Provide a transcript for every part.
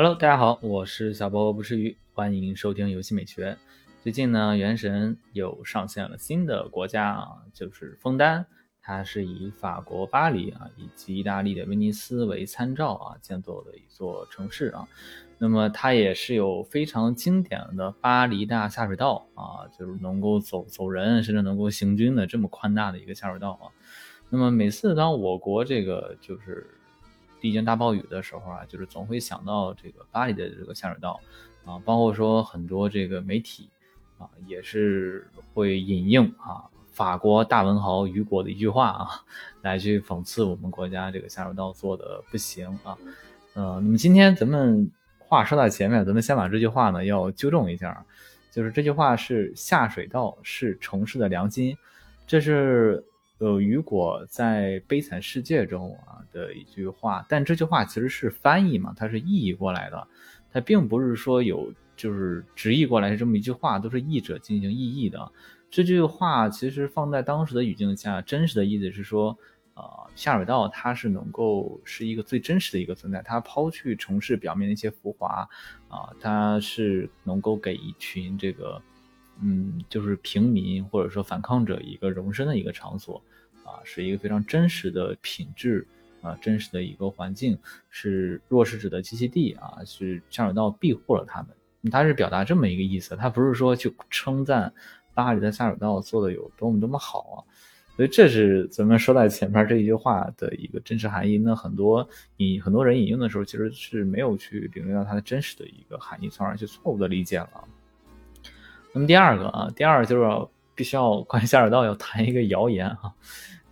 Hello，大家好，我是小波不吃鱼，欢迎收听游戏美学。最近呢，原神又上线了新的国家啊，就是枫丹，它是以法国巴黎啊以及意大利的威尼斯为参照啊建造的一座城市啊。那么它也是有非常经典的巴黎大下水道啊，就是能够走走人，甚至能够行军的这么宽大的一个下水道啊。那么每次当我国这个就是历经大暴雨的时候啊，就是总会想到这个巴黎的这个下水道啊，包括说很多这个媒体啊，也是会引用啊法国大文豪雨果的一句话啊，来去讽刺我们国家这个下水道做的不行啊。呃，那么今天咱们话说到前面，咱们先把这句话呢要纠正一下，就是这句话是下水道是城市的良心，这是。呃，雨果在《悲惨世界》中啊的一句话，但这句话其实是翻译嘛，它是译过来的，它并不是说有就是直译过来是这么一句话，都是译者进行译译的。这句话其实放在当时的语境下，真实的意思是说，呃，下水道它是能够是一个最真实的一个存在，它抛去城市表面的一些浮华，啊，它是能够给一群这个。嗯，就是平民或者说反抗者一个容身的一个场所，啊，是一个非常真实的品质啊，真实的一个环境，是弱势者的栖息地啊，是下水道庇护了他们。他是表达这么一个意思，他不是说去称赞巴黎的下水道做的有多么多么好啊。所以这是咱们说在前面这一句话的一个真实含义。那很多引很多人引用的时候，其实是没有去领略到它的真实的一个含义，从而去错误的理解了。那么第二个啊，第二就是必须要关于下水道要谈一个谣言啊，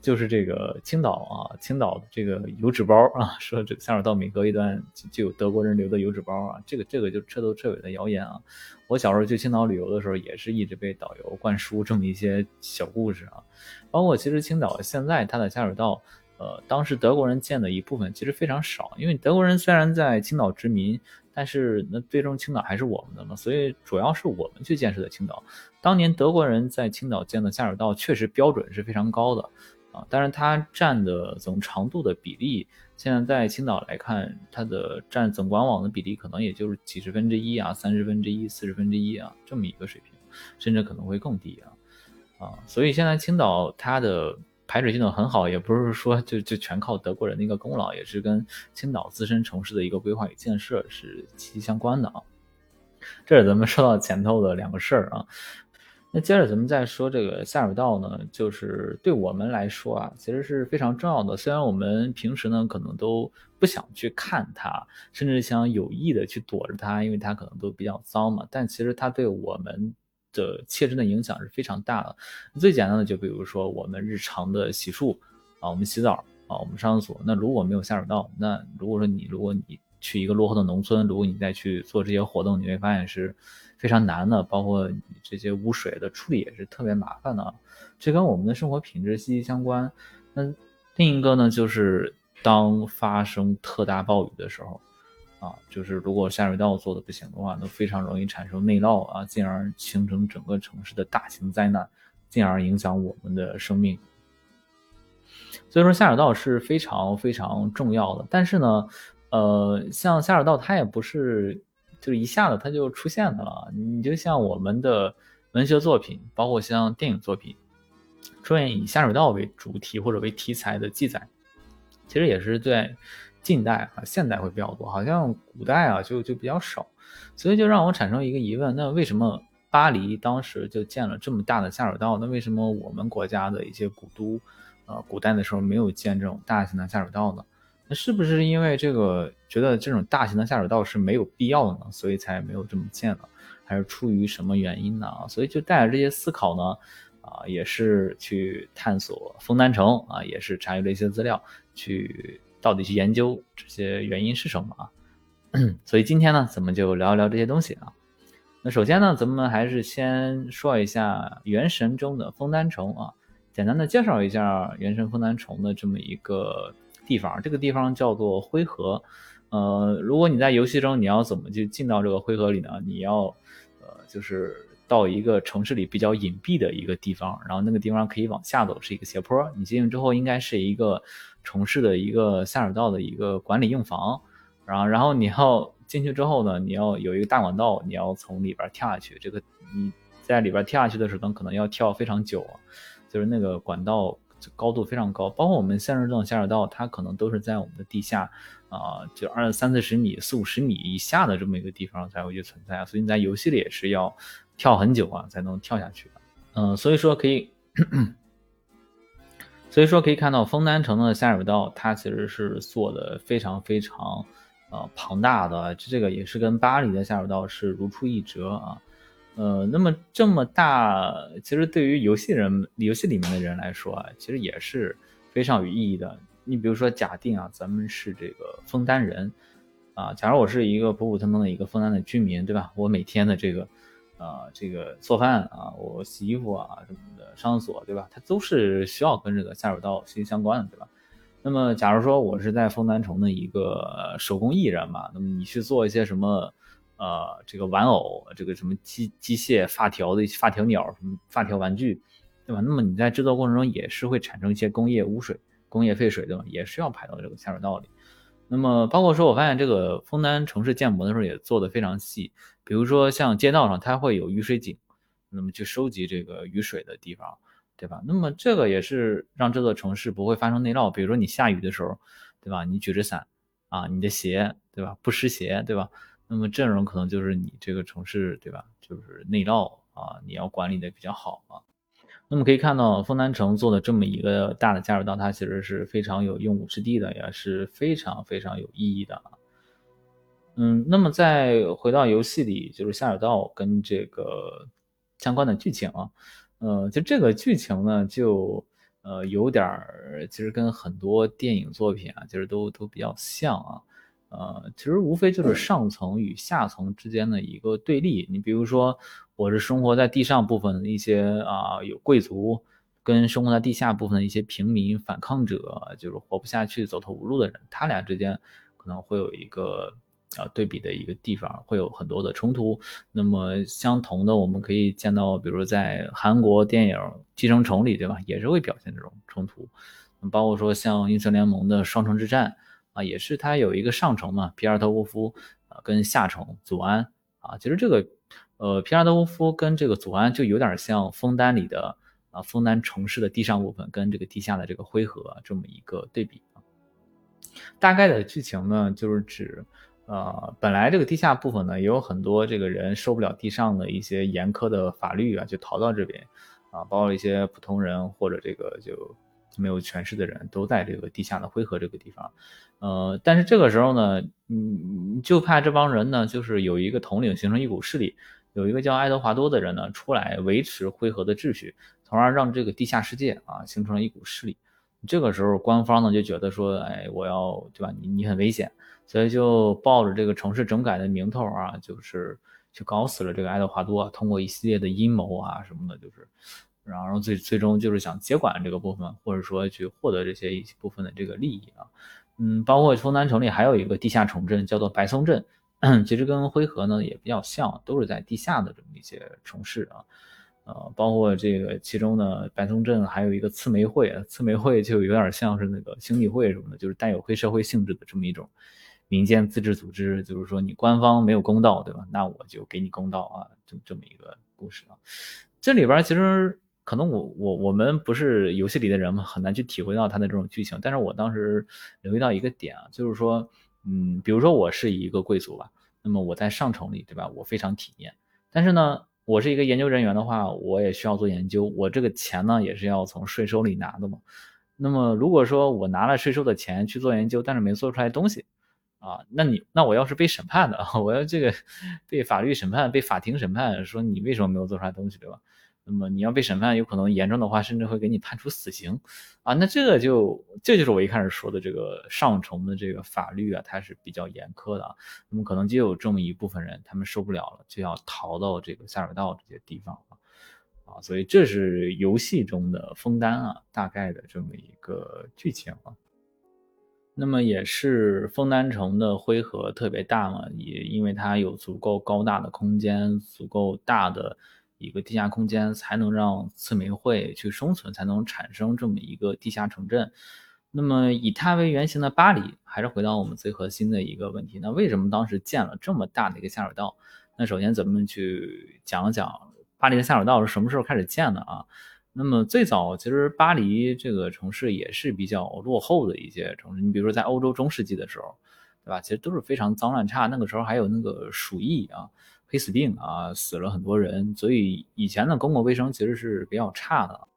就是这个青岛啊，青岛这个油纸包啊，说这个下水道每隔一段就有德国人留的油纸包啊，这个这个就彻头彻尾的谣言啊。我小时候去青岛旅游的时候，也是一直被导游灌输这么一些小故事啊，包括其实青岛现在它的下水道。呃，当时德国人建的一部分其实非常少，因为德国人虽然在青岛殖民，但是那最终青岛还是我们的嘛，所以主要是我们去建设的青岛。当年德国人在青岛建的下水道确实标准是非常高的啊，但是它占的总长度的比例，现在在青岛来看，它的占总管网的比例可能也就是几十分之一啊，三十分之一、四十分之一啊这么一个水平，甚至可能会更低啊啊，所以现在青岛它的。排水系统很好，也不是说就就全靠德国人的一个功劳，也是跟青岛自身城市的一个规划与建设是息息相关的啊。这是咱们说到前头的两个事儿啊。那接着咱们再说这个下水道呢，就是对我们来说啊，其实是非常重要的。虽然我们平时呢可能都不想去看它，甚至想有意的去躲着它，因为它可能都比较脏嘛，但其实它对我们。的切身的影响是非常大的。最简单的，就比如说我们日常的洗漱啊，我们洗澡啊，我们上厕所。那如果没有下水道，那如果说你如果你去一个落后的农村，如果你再去做这些活动，你会发现是非常难的。包括你这些污水的处理也是特别麻烦的。这跟我们的生活品质息息相关。那另一个呢，就是当发生特大暴雨的时候。啊，就是如果下水道做的不行的话，那非常容易产生内涝啊，进而形成整个城市的大型灾难，进而影响我们的生命。所以说下水道是非常非常重要的。但是呢，呃，像下水道它也不是就是一下子它就出现的了。你就像我们的文学作品，包括像电影作品，出现以下水道为主题或者为题材的记载，其实也是在。近代啊，现代会比较多，好像古代啊就就比较少，所以就让我产生一个疑问：那为什么巴黎当时就建了这么大的下水道？那为什么我们国家的一些古都，呃，古代的时候没有建这种大型的下水道呢？那是不是因为这个觉得这种大型的下水道是没有必要的呢？所以才没有这么建呢？还是出于什么原因呢？所以就带着这些思考呢，啊，也是去探索枫丹城啊，也是查阅了一些资料去。到底去研究这些原因是什么啊？所以今天呢，咱们就聊一聊这些东西啊。那首先呢，咱们还是先说一下《原神》中的枫丹城啊，简单的介绍一下《原神》枫丹城的这么一个地方。这个地方叫做灰河。呃，如果你在游戏中，你要怎么去进到这个灰河里呢？你要呃，就是到一个城市里比较隐蔽的一个地方，然后那个地方可以往下走，是一个斜坡。你进去之后，应该是一个。城市的一个下水道的一个管理用房，然后然后你要进去之后呢，你要有一个大管道，你要从里边跳下去。这个你在里边跳下去的时候，可能要跳非常久啊，就是那个管道高度非常高。包括我们现实中的下水道，它可能都是在我们的地下啊，就二三四十米、四五十米以下的这么一个地方才会去存在。所以你在游戏里也是要跳很久啊，才能跳下去。嗯，所以说可以。所以说可以看到，枫丹城的下水道它其实是做的非常非常，呃庞大的，这个也是跟巴黎的下水道是如出一辙啊。呃，那么这么大，其实对于游戏人、游戏里面的人来说啊，其实也是非常有意义的。你比如说，假定啊，咱们是这个枫丹人啊，假如我是一个普普通通的一个枫丹的居民，对吧？我每天的这个。啊，这个做饭啊，我洗衣服啊什么的，上厕所对吧？它都是需要跟这个下水道息息相关的，对吧？那么，假如说我是在枫丹城的一个手工艺人嘛，那么你去做一些什么，呃，这个玩偶，这个什么机机械发条的一些发条鸟，什么发条玩具，对吧？那么你在制作过程中也是会产生一些工业污水、工业废水，对吧？也是要排到这个下水道里。那么，包括说我发现这个枫丹城市建模的时候也做的非常细。比如说像街道上，它会有雨水井，那么去收集这个雨水的地方，对吧？那么这个也是让这座城市不会发生内涝。比如说你下雨的时候，对吧？你举着伞啊，你的鞋，对吧？不湿鞋，对吧？那么这种可能就是你这个城市，对吧？就是内涝啊，你要管理的比较好啊。那么可以看到，丰南城做的这么一个大的下水道，它其实是非常有用武之地的，也是非常非常有意义的。嗯，那么再回到游戏里，就是下水道跟这个相关的剧情啊，呃，就这个剧情呢，就呃有点儿，其实跟很多电影作品啊，其实都都比较像啊，呃，其实无非就是上层与下层之间的一个对立。你比如说，我是生活在地上部分的一些啊有贵族，跟生活在地下部分的一些平民反抗者，就是活不下去、走投无路的人，他俩之间可能会有一个。啊，对比的一个地方会有很多的冲突。那么相同的，我们可以见到，比如在韩国电影《寄生虫》里，对吧，也是会表现这种冲突。包括说像英雄联盟的双城之战啊，也是它有一个上城嘛，皮尔特沃夫啊，跟下城祖安啊。其实这个呃，皮尔特沃夫跟这个祖安就有点像枫丹里的啊，枫丹城市的地上部分跟这个地下的这个灰河这么一个对比啊。大概的剧情呢，就是指。呃，本来这个地下部分呢，也有很多这个人受不了地上的一些严苛的法律啊，就逃到这边，啊，包括一些普通人或者这个就没有权势的人都在这个地下的灰河这个地方，呃，但是这个时候呢，嗯，就怕这帮人呢，就是有一个统领形成一股势力，有一个叫爱德华多的人呢，出来维持灰河的秩序，从而让这个地下世界啊形成了一股势力。这个时候，官方呢就觉得说，哎，我要对吧？你你很危险。所以就抱着这个城市整改的名头啊，就是去搞死了这个爱德华多，通过一系列的阴谋啊什么的，就是，然后最最终就是想接管这个部分，或者说去获得这些一部分的这个利益啊，嗯，包括丰南城里还有一个地下城镇叫做白松镇，其实跟灰河呢也比较像，都是在地下的这么一些城市啊，呃，包括这个其中呢白松镇还有一个刺梅会，刺梅会就有点像是那个兄弟会什么的，就是带有黑社会性质的这么一种。民间自治组织就是说，你官方没有公道，对吧？那我就给你公道啊，这这么一个故事啊。这里边其实可能我我我们不是游戏里的人嘛，很难去体会到他的这种剧情。但是我当时留意到一个点啊，就是说，嗯，比如说我是一个贵族吧，那么我在上城里，对吧？我非常体面。但是呢，我是一个研究人员的话，我也需要做研究，我这个钱呢也是要从税收里拿的嘛。那么如果说我拿了税收的钱去做研究，但是没做出来东西。啊，那你那我要是被审判的，我要这个被法律审判，被法庭审判，说你为什么没有做出来东西，对吧？那么你要被审判，有可能严重的话，甚至会给你判处死刑啊。那这个就这就是我一开始说的这个上层的这个法律啊，它是比较严苛的啊。那么可能就有这么一部分人，他们受不了了，就要逃到这个下水道这些地方啊。啊，所以这是游戏中的枫丹啊，大概的这么一个剧情啊。那么也是枫丹城的灰河特别大嘛，也因为它有足够高大的空间，足够大的一个地下空间，才能让刺梅会去生存，才能产生这么一个地下城镇。那么以它为原型的巴黎，还是回到我们最核心的一个问题，那为什么当时建了这么大的一个下水道？那首先咱们去讲讲巴黎的下水道是什么时候开始建的啊？那么最早其实巴黎这个城市也是比较落后的一些城市，你比如说在欧洲中世纪的时候，对吧？其实都是非常脏乱差，那个时候还有那个鼠疫啊、黑死病啊，死了很多人，所以以前的公共卫生其实是比较差的。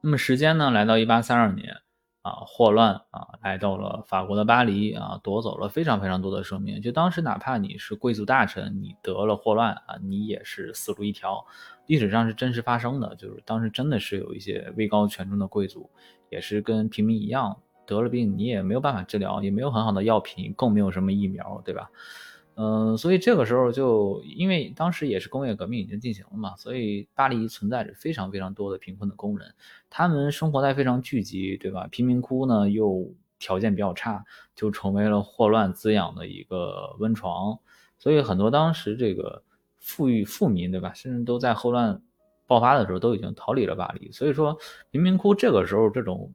那么时间呢，来到一八三二年。啊，霍乱啊，来到了法国的巴黎啊，夺走了非常非常多的生命。就当时，哪怕你是贵族大臣，你得了霍乱啊，你也是死路一条。历史上是真实发生的，就是当时真的是有一些位高权重的贵族，也是跟平民一样得了病，你也没有办法治疗，也没有很好的药品，更没有什么疫苗，对吧？嗯，所以这个时候就因为当时也是工业革命已经进行了嘛，所以巴黎存在着非常非常多的贫困的工人，他们生活在非常聚集，对吧？贫民窟呢又条件比较差，就成为了霍乱滋养的一个温床，所以很多当时这个富裕富民，对吧？甚至都在霍乱爆发的时候都已经逃离了巴黎，所以说贫民窟这个时候这种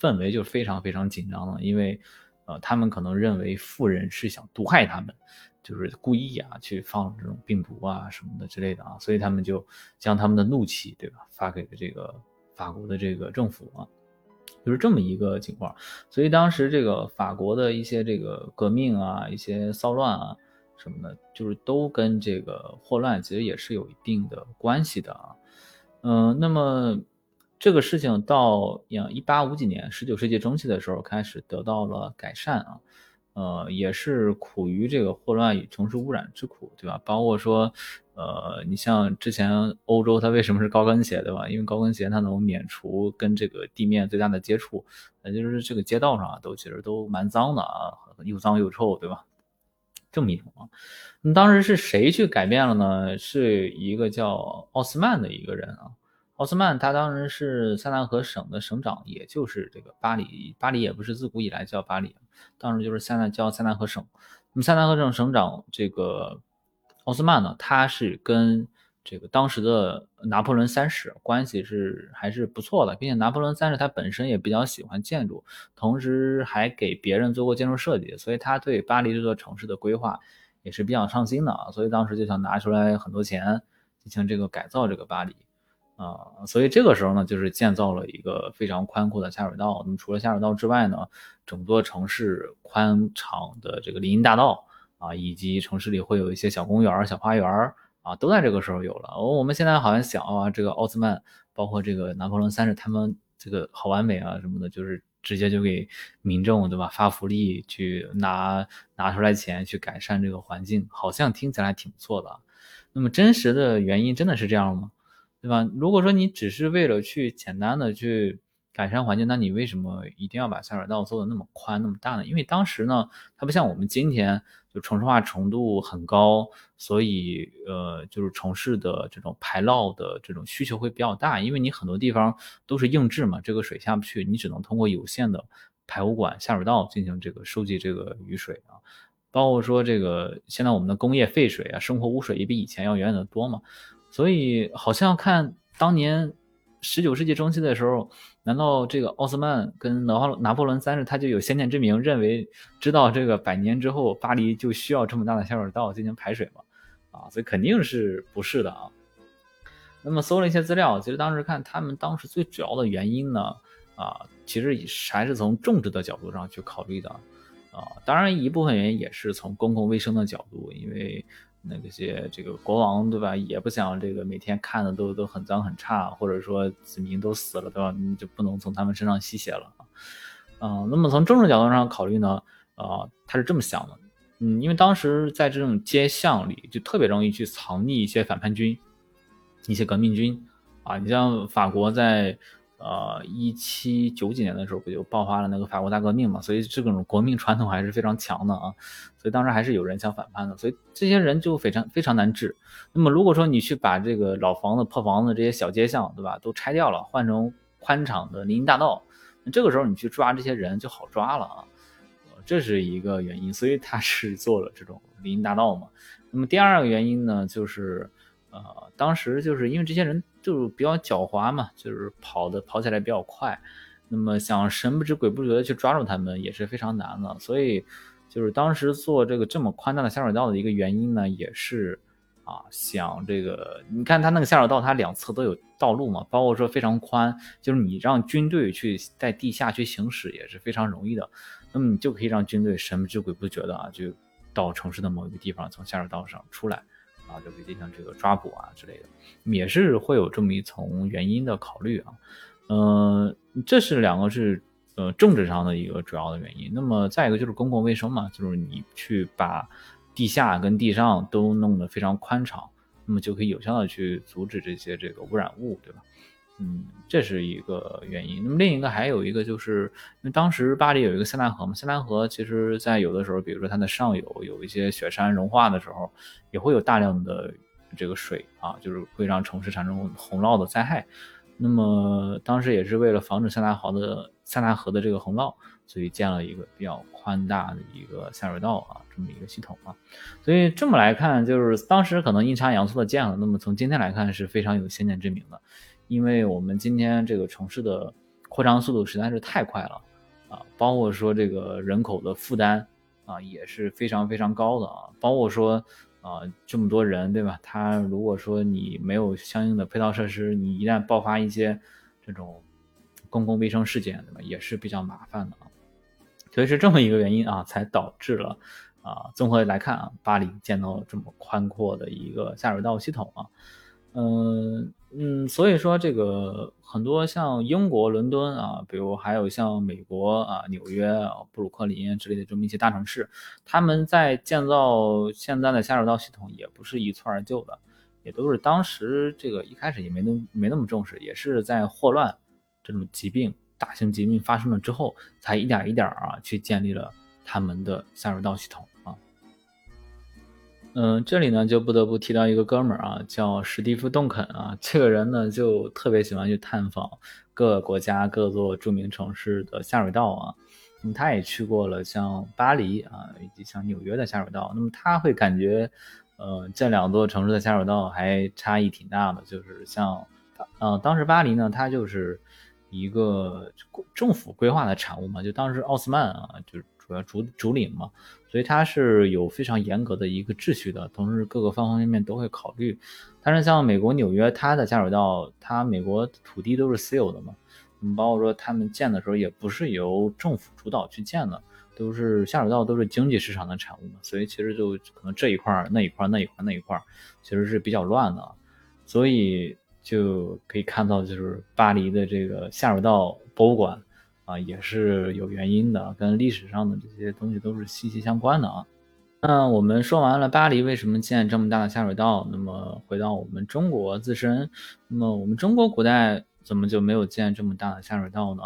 氛围就非常非常紧张了，因为。呃，他们可能认为富人是想毒害他们，就是故意啊去放这种病毒啊什么的之类的啊，所以他们就将他们的怒气，对吧，发给了这个法国的这个政府啊，就是这么一个情况。所以当时这个法国的一些这个革命啊、一些骚乱啊什么的，就是都跟这个霍乱其实也是有一定的关系的啊。嗯，那么。这个事情到一八五几年，十九世纪中期的时候开始得到了改善啊，呃，也是苦于这个霍乱与城市污染之苦，对吧？包括说，呃，你像之前欧洲它为什么是高跟鞋，对吧？因为高跟鞋它能免除跟这个地面最大的接触，也就是这个街道上啊，都其实都蛮脏的啊，又脏又臭，对吧？这么一种啊，那当时是谁去改变了呢？是一个叫奥斯曼的一个人啊。奥斯曼他当时是塞纳河省的省长，也就是这个巴黎。巴黎也不是自古以来叫巴黎，当时就是塞纳叫塞纳河省。那么塞纳河省省长这个奥斯曼呢，他是跟这个当时的拿破仑三世关系是还是不错的，并且拿破仑三世他本身也比较喜欢建筑，同时还给别人做过建筑设计，所以他对巴黎这座城市的规划也是比较上心的啊。所以当时就想拿出来很多钱进行这个改造这个巴黎。啊，所以这个时候呢，就是建造了一个非常宽阔的下水道。那么除了下水道之外呢，整座城市宽敞的这个林荫大道啊，以及城市里会有一些小公园、小花园啊，都在这个时候有了。我们现在好像想啊，这个奥斯曼，包括这个拿破仑三世，他们这个好完美啊什么的，就是直接就给民众对吧发福利，去拿拿出来钱去改善这个环境，好像听起来挺不错的。那么真实的原因真的是这样吗？对吧？如果说你只是为了去简单的去改善环境，那你为什么一定要把下水道做的那么宽那么大呢？因为当时呢，它不像我们今天就城市化程度很高，所以呃，就是城市的这种排涝的这种需求会比较大，因为你很多地方都是硬质嘛，这个水下不去，你只能通过有限的排污管下水道进行这个收集这个雨水啊。包括说这个现在我们的工业废水啊，生活污水也比以前要远远的多嘛。所以好像看当年十九世纪中期的时候，难道这个奥斯曼跟拿破拿破仑三世他就有先见之明，认为知道这个百年之后巴黎就需要这么大的下水道进行排水吗？啊，所以肯定是不是的啊。那么搜了一些资料，其实当时看他们当时最主要的原因呢，啊，其实还是从种植的角度上去考虑的，啊，当然一部分原因也是从公共卫生的角度，因为。那些这个国王对吧，也不想这个每天看的都都很脏很差，或者说子民都死了对吧，你就不能从他们身上吸血了啊。那么从政治角度上考虑呢，啊，他是这么想的，嗯，因为当时在这种街巷里就特别容易去藏匿一些反叛军、一些革命军啊。你像法国在。呃，一七九几年的时候不就爆发了那个法国大革命嘛，所以这种国命传统还是非常强的啊，所以当时还是有人想反叛的，所以这些人就非常非常难治。那么如果说你去把这个老房子、破房子这些小街巷，对吧，都拆掉了，换成宽敞的林荫大道，那这个时候你去抓这些人就好抓了啊，这是一个原因，所以他是做了这种林荫大道嘛。那么第二个原因呢，就是呃，当时就是因为这些人。就是比较狡猾嘛，就是跑的跑起来比较快。那么想神不知鬼不觉的去抓住他们也是非常难的。所以，就是当时做这个这么宽大的下水道的一个原因呢，也是啊，想这个你看它那个下水道，它两侧都有道路嘛，包括说非常宽，就是你让军队去在地下去行驶也是非常容易的。那么你就可以让军队神不知鬼不觉的啊，就到城市的某一个地方，从下水道上出来。啊，就可以进行这个抓捕啊之类的，也是会有这么一层原因的考虑啊。嗯，这是两个是呃政治上的一个主要的原因。那么再一个就是公共卫生嘛，就是你去把地下跟地上都弄得非常宽敞，那么就可以有效的去阻止这些这个污染物，对吧？嗯，这是一个原因。那么另一个还有一个就是，因为当时巴黎有一个塞纳河嘛，塞纳河其实在有的时候，比如说它的上游有一些雪山融化的时候，也会有大量的这个水啊，就是会让城市产生洪涝的灾害。那么当时也是为了防止塞纳河的塞纳河的这个洪涝，所以建了一个比较宽大的一个下水道啊，这么一个系统啊。所以这么来看，就是当时可能阴差阳错的建了，那么从今天来看是非常有先见之明的。因为我们今天这个城市的扩张速度实在是太快了啊，包括说这个人口的负担啊也是非常非常高的啊，包括说啊这么多人对吧？他如果说你没有相应的配套设施，你一旦爆发一些这种公共卫生事件，对吧？也是比较麻烦的啊。所以是这么一个原因啊，才导致了啊，综合来看啊，巴黎建到了这么宽阔的一个下水道系统啊。嗯嗯，所以说这个很多像英国伦敦啊，比如还有像美国啊纽约啊布鲁克林之类的这么一些大城市，他们在建造现在的下水道系统也不是一蹴而就的，也都是当时这个一开始也没那没那么重视，也是在霍乱这种疾病大型疾病发生了之后，才一点一点啊去建立了他们的下水道系统。嗯，这里呢就不得不提到一个哥们儿啊，叫史蒂夫·邓肯啊。这个人呢就特别喜欢去探访各个国家各座著名城市的下水道啊。那么他也去过了像巴黎啊，以及像纽约的下水道。那么他会感觉，呃，这两座城市的下水道还差异挺大的。就是像，呃，当时巴黎呢，它就是一个政府规划的产物嘛，就当时奥斯曼啊，就是主要主主领嘛。所以它是有非常严格的一个秩序的，同时各个方方面面都会考虑。但是像美国纽约，它的下水道，它美国土地都是私有的嘛，嗯，包括说他们建的时候也不是由政府主导去建的，都是下水道都是经济市场的产物嘛，所以其实就可能这一块儿那一块儿那一块儿那一块儿其实是比较乱的，所以就可以看到就是巴黎的这个下水道博物馆。啊，也是有原因的，跟历史上的这些东西都是息息相关的啊。那我们说完了巴黎为什么建这么大的下水道，那么回到我们中国自身，那么我们中国古代怎么就没有建这么大的下水道呢？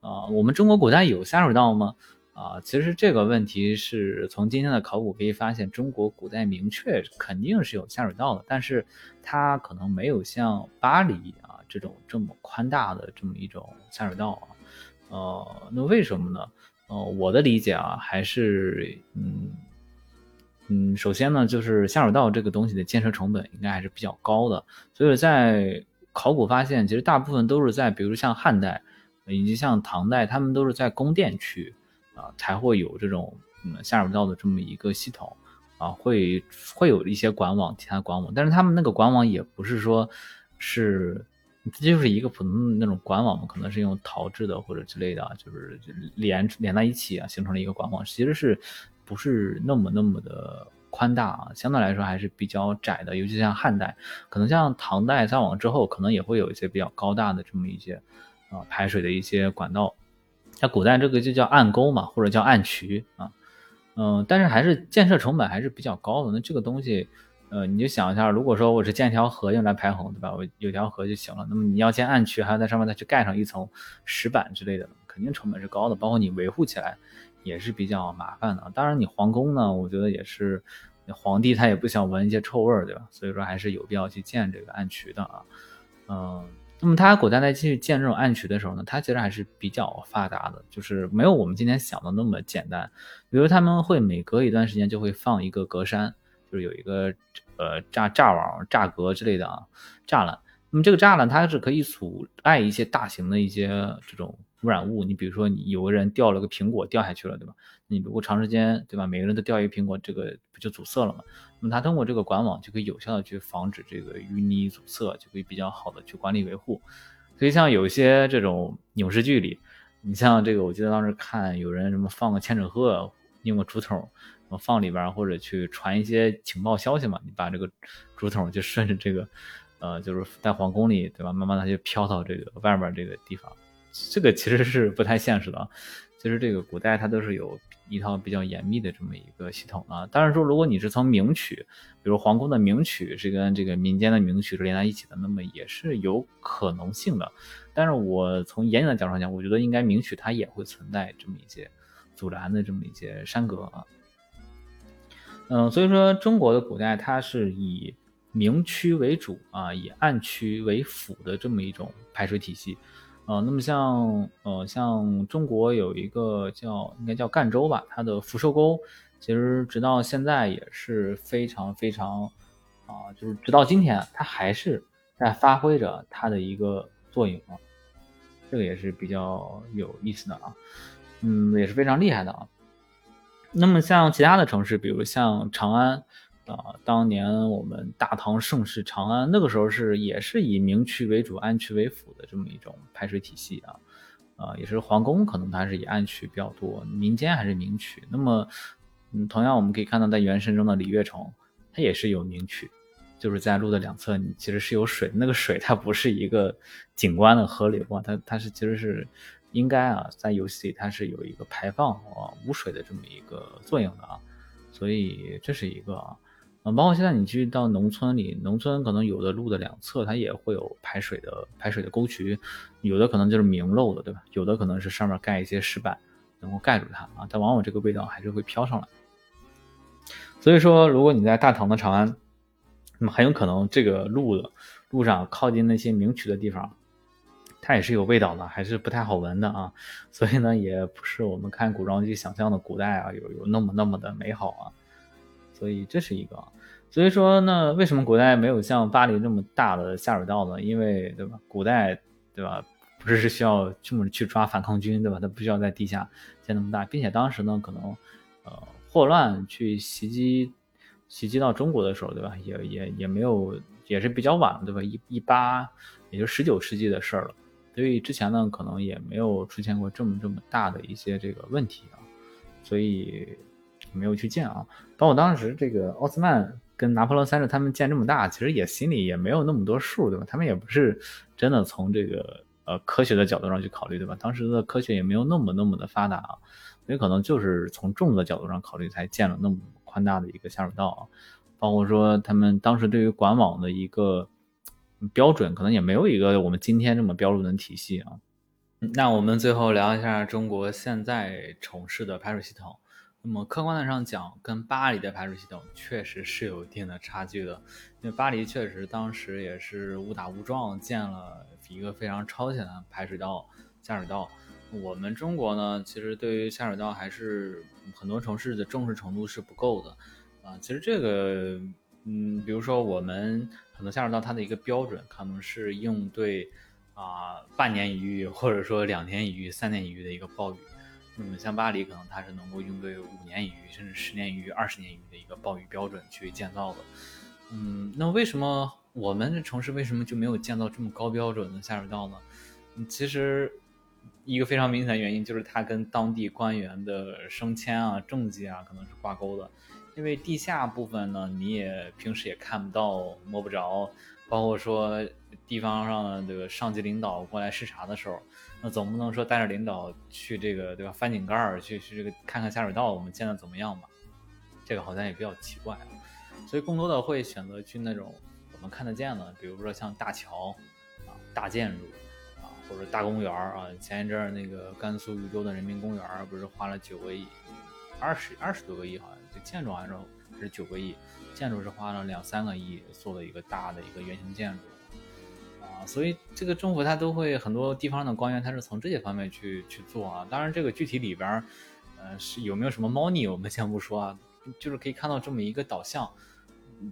啊，我们中国古代有下水道吗？啊，其实这个问题是从今天的考古可以发现，中国古代明确肯定是有下水道的，但是它可能没有像巴黎啊这种这么宽大的这么一种下水道啊。呃，那为什么呢？呃，我的理解啊，还是嗯嗯，首先呢，就是下水道这个东西的建设成本应该还是比较高的，所以在考古发现，其实大部分都是在，比如像汉代以及像唐代，他们都是在宫殿区啊，才会有这种嗯下水道的这么一个系统啊，会会有一些管网，其他管网，但是他们那个管网也不是说是。这就是一个普通的那种管网嘛，可能是用陶制的或者之类的，就是连连在一起啊，形成了一个管网，其实是不是那么那么的宽大啊？相对来说还是比较窄的，尤其像汉代，可能像唐代再往之后，可能也会有一些比较高大的这么一些啊排水的一些管道。像古代这个就叫暗沟嘛，或者叫暗渠啊，嗯，但是还是建设成本还是比较高的。那这个东西。呃，你就想一下，如果说我是建条河用来排洪，对吧？我有条河就行了。那么你要建暗渠，还要在上面再去盖上一层石板之类的，肯定成本是高的，包括你维护起来也是比较麻烦的。当然，你皇宫呢，我觉得也是，皇帝他也不想闻一些臭味儿，对吧？所以说还是有必要去建这个暗渠的啊。嗯，那么他古代在去建这种暗渠的时候呢，他其实还是比较发达的，就是没有我们今天想的那么简单。比如他们会每隔一段时间就会放一个隔山。就是有一个呃栅栅网、栅格之类的啊栅栏，那么这个栅栏它是可以阻碍一些大型的一些这种污染物，你比如说你有个人掉了个苹果掉下去了，对吧？你如果长时间，对吧？每个人都掉一个苹果，这个不就阻塞了吗？那么它通过这个管网就可以有效的去防止这个淤泥阻塞，就可以比较好的去管理维护。所以像有一些这种影视剧里，你像这个，我记得当时看有人什么放个千纸鹤，用个竹筒，放里边或者去传一些情报消息嘛，你把这个竹筒就顺着这个，呃，就是在皇宫里，对吧？慢慢它就飘到这个外面这个地方。这个其实是不太现实的，其实这个古代它都是有一套比较严密的这么一个系统啊。当然说，如果你是从名曲，比如皇宫的名曲是跟这个民间的名曲是连在一起的，那么也是有可能性的。但是我从严谨的角度上讲，我觉得应该名曲它也会存在这么一些阻拦的这么一些山隔啊。嗯，所以说中国的古代它是以明区为主啊，以暗区为辅的这么一种排水体系。呃，那么像呃像中国有一个叫应该叫赣州吧，它的福寿沟，其实直到现在也是非常非常啊，就是直到今天，它还是在发挥着它的一个作用啊，这个也是比较有意思的啊，嗯，也是非常厉害的啊。那么像其他的城市，比如像长安。啊，当年我们大唐盛世长安，那个时候是也是以明区为主、暗区为辅的这么一种排水体系啊，啊，也是皇宫可能它是以暗区比较多，民间还是明区。那么，嗯，同样我们可以看到在原神中的李月城，它也是有明区，就是在路的两侧，你其实是有水，那个水它不是一个景观的河流啊，它它是其实是应该啊，在游戏里它是有一个排放啊污水的这么一个作用的啊，所以这是一个啊。啊，包括现在你去到农村里，农村可能有的路的两侧它也会有排水的排水的沟渠，有的可能就是明漏的，对吧？有的可能是上面盖一些石板，能够盖住它啊，但往往这个味道还是会飘上来。所以说，如果你在大唐的长安，那么很有可能这个路的路上靠近那些明渠的地方，它也是有味道的，还是不太好闻的啊。所以呢，也不是我们看古装剧想象的古代啊，有有那么那么的美好啊。所以这是一个，所以说呢为什么古代没有像巴黎那么大的下水道呢？因为对吧，古代对吧，不是需要这么去抓反抗军对吧？它不需要在地下建那么大，并且当时呢，可能呃霍乱去袭击袭击到中国的时候对吧，也也也没有，也是比较晚了对吧？一一八也就十九世纪的事儿了，所以之前呢可能也没有出现过这么这么大的一些这个问题啊，所以。没有去建啊，包括当时这个奥斯曼跟拿破仑三世他们建这么大，其实也心里也没有那么多数，对吧？他们也不是真的从这个呃科学的角度上去考虑，对吧？当时的科学也没有那么那么的发达啊，所以可能就是从重的角度上考虑才建了那么宽大的一个下水道啊。包括说他们当时对于管网的一个标准，可能也没有一个我们今天这么标准的体系啊。那我们最后聊一下中国现在城市的排水系统。那么客观的上讲，跟巴黎的排水系统确实是有一定的差距的，因为巴黎确实当时也是误打误撞建了一个非常超前的排水道、下水道。我们中国呢，其实对于下水道还是很多城市的重视程度是不够的啊。其实这个，嗯，比如说我们很多下水道它的一个标准可能是应对啊半年一遇，或者说两年一遇、三年一遇的一个暴雨。那么像巴黎，可能它是能够应对五年一遇，甚至十年一遇、二十年一遇的一个暴雨标准去建造的。嗯，那为什么我们的城市为什么就没有建造这么高标准的下水道呢？其实一个非常明显的原因就是它跟当地官员的升迁啊、政绩啊可能是挂钩的。因为地下部分呢，你也平时也看不到、摸不着，包括说地方上的这个上级领导过来视察的时候。那总不能说带着领导去这个对吧？翻井盖儿去去这个看看下水道，我们建的怎么样吧？这个好像也比较奇怪。所以更多的会选择去那种我们看得见的，比如说像大桥啊、大建筑啊，或者大公园儿啊。前一阵儿那个甘肃禹州的人民公园儿不是花了九个亿，二十二十多个亿好像，这建筑还是还是九个亿，建筑是花了两三个亿做的一个大的一个圆形建筑。啊所以这个政府他都会很多地方的官员，他是从这些方面去去做啊。当然，这个具体里边，呃，是有没有什么猫腻，我们先不说啊。就是可以看到这么一个导向。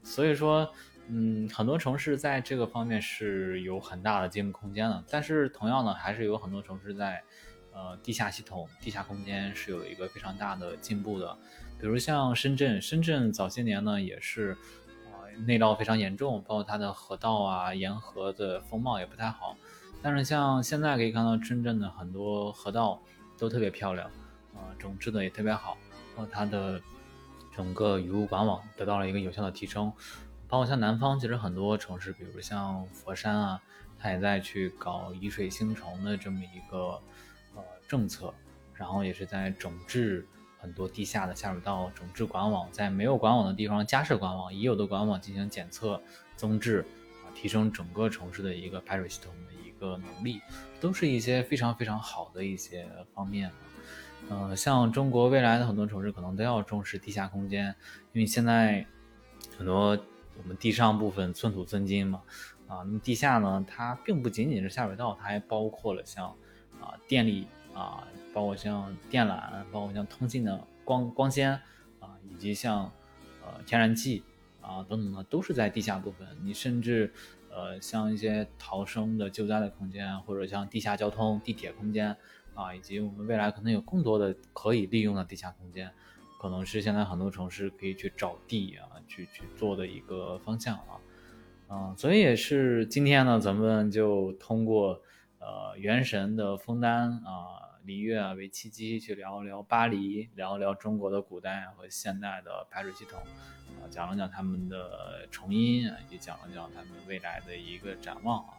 所以说，嗯，很多城市在这个方面是有很大的进步空间的。但是同样呢，还是有很多城市在呃地下系统、地下空间是有一个非常大的进步的。比如像深圳，深圳早些年呢也是呃内涝非常严重，包括它的河道啊、沿河的风貌也不太好。但是像现在可以看到，深圳的很多河道都特别漂亮，啊，整治的也特别好，包括它的整个雨污管网得到了一个有效的提升。包括像南方，其实很多城市，比如像佛山啊，它也在去搞以水兴城的这么一个政策，然后也是在整治很多地下的下水道，整治管网，在没有管网的地方加设管网，已有的管网进行检测增治，啊，提升整个城市的一个排水系统的一个能力，都是一些非常非常好的一些方面。嗯，像中国未来的很多城市可能都要重视地下空间，因为现在很多。我们地上部分寸土寸金嘛，啊，那么地下呢，它并不仅仅是下水道，它还包括了像啊电力啊，包括像电缆，包括像通信的光光纤啊，以及像呃天然气啊等等的，都是在地下部分。你甚至呃像一些逃生的救灾的空间，或者像地下交通、地铁空间啊，以及我们未来可能有更多的可以利用的地下空间。可能是现在很多城市可以去找地啊，去去做的一个方向啊，嗯，所以也是今天呢，咱们就通过呃《原神》的枫丹啊、璃月啊为契机，去聊一聊巴黎，聊一聊中国的古代和现代的排水系统啊，讲了讲他们的成因，也讲了讲他们未来的一个展望啊。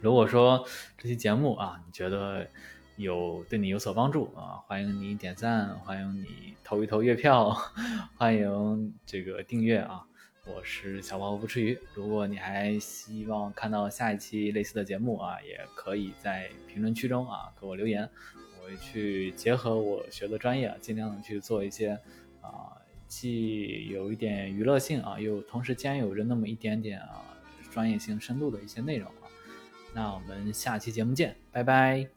如果说这期节目啊，你觉得，有对你有所帮助啊！欢迎你点赞，欢迎你投一投月票，欢迎这个订阅啊！我是小宝不吃鱼。如果你还希望看到下一期类似的节目啊，也可以在评论区中啊给我留言，我会去结合我学的专业，尽量去做一些啊既有一点娱乐性啊，又同时兼有着那么一点点啊专业性深度的一些内容啊。那我们下期节目见，拜拜。